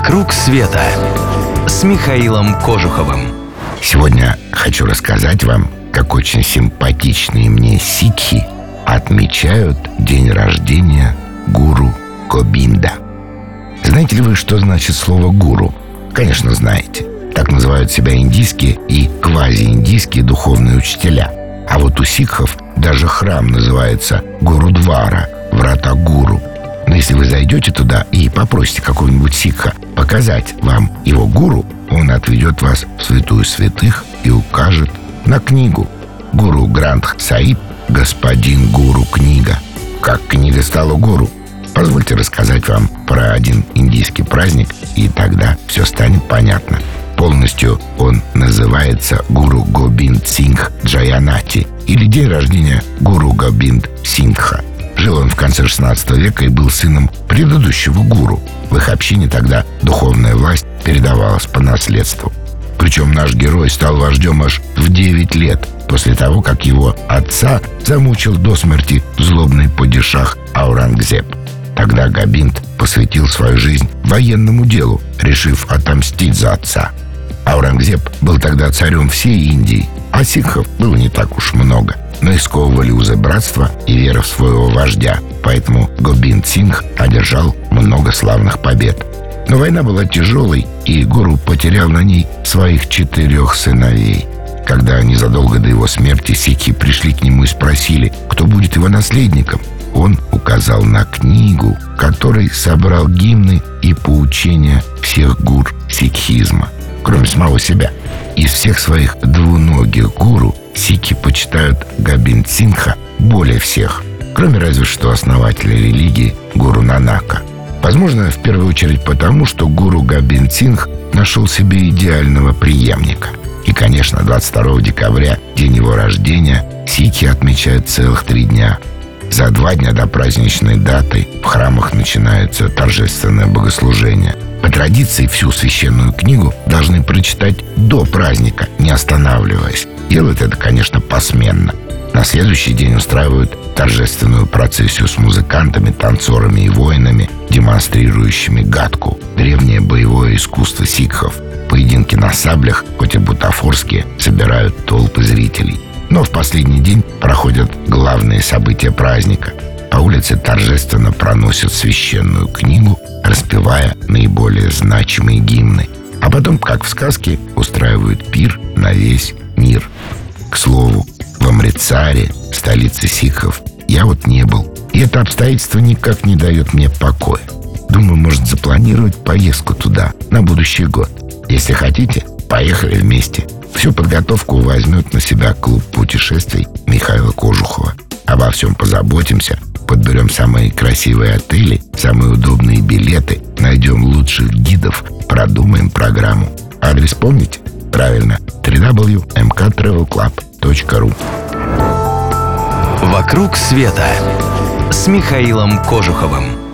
«Вокруг света» с Михаилом Кожуховым. Сегодня хочу рассказать вам, как очень симпатичные мне сикхи отмечают день рождения гуру Кобинда. Знаете ли вы, что значит слово «гуру»? Конечно, знаете. Так называют себя индийские и квазииндийские духовные учителя. А вот у сикхов даже храм называется Гурудвара, врата гуру. Если вы зайдете туда и попросите какого-нибудь сикха показать вам его гуру, он отведет вас в святую святых и укажет на книгу. Гуру Грандх Саиб «Господин Гуру книга». Как книга стала гуру? Позвольте рассказать вам про один индийский праздник, и тогда все станет понятно. Полностью он называется Гуру Гобинд Сингх Джаянати или день рождения Гуру Гобинд Сингха. Жил он в конце 16 века и был сыном предыдущего гуру. В их общине тогда духовная власть передавалась по наследству. Причем наш герой стал вождем аж в 9 лет, после того, как его отца замучил до смерти злобный падишах Аурангзеб. Тогда Габинт посвятил свою жизнь военному делу, решив отомстить за отца. Аурангзеб был тогда царем всей Индии, а сикхов было не так уж много – но и сковывали узы братства и вера в своего вождя. Поэтому Гобинд Сингх одержал много славных побед. Но война была тяжелой, и гуру потерял на ней своих четырех сыновей. Когда незадолго до его смерти сикхи пришли к нему и спросили, кто будет его наследником, он указал на книгу, которой собрал гимны и поучения всех гур сикхизма, кроме самого себя. Из всех своих двуногих гуру сики почитают Габин Синха более всех, кроме разве что основателя религии Гуру Нанака. Возможно, в первую очередь потому, что гуру Габин Сингх нашел себе идеального преемника. И, конечно, 22 декабря, день его рождения, сики отмечают целых три дня. За два дня до праздничной даты в храмах начинается торжественное богослужение. По традиции всю священную книгу должны прочитать до праздника, не останавливаясь. Делают это, конечно, посменно. На следующий день устраивают торжественную процессию с музыкантами, танцорами и воинами, демонстрирующими гадку, древнее боевое искусство сикхов. Поединки на саблях, хоть и бутафорские, собирают толпы зрителей. Но в последний день проходят главные события праздника. По улице торжественно проносят священную книгу, распевая наиболее значимые гимны. А потом, как в сказке, устраивают пир на весь мир. К слову, в Амрицаре, столице сикхов, я вот не был. И это обстоятельство никак не дает мне покоя. Думаю, может запланировать поездку туда на будущий год. Если хотите, поехали вместе. Всю подготовку возьмет на себя клуб путешествий Михаила Кожухова. Обо всем позаботимся, подберем самые красивые отели, самые удобные билеты, найдем лучших гидов, продумаем программу. Адрес помните? Правильно, www.mktravelclub.ru «Вокруг света» с Михаилом Кожуховым.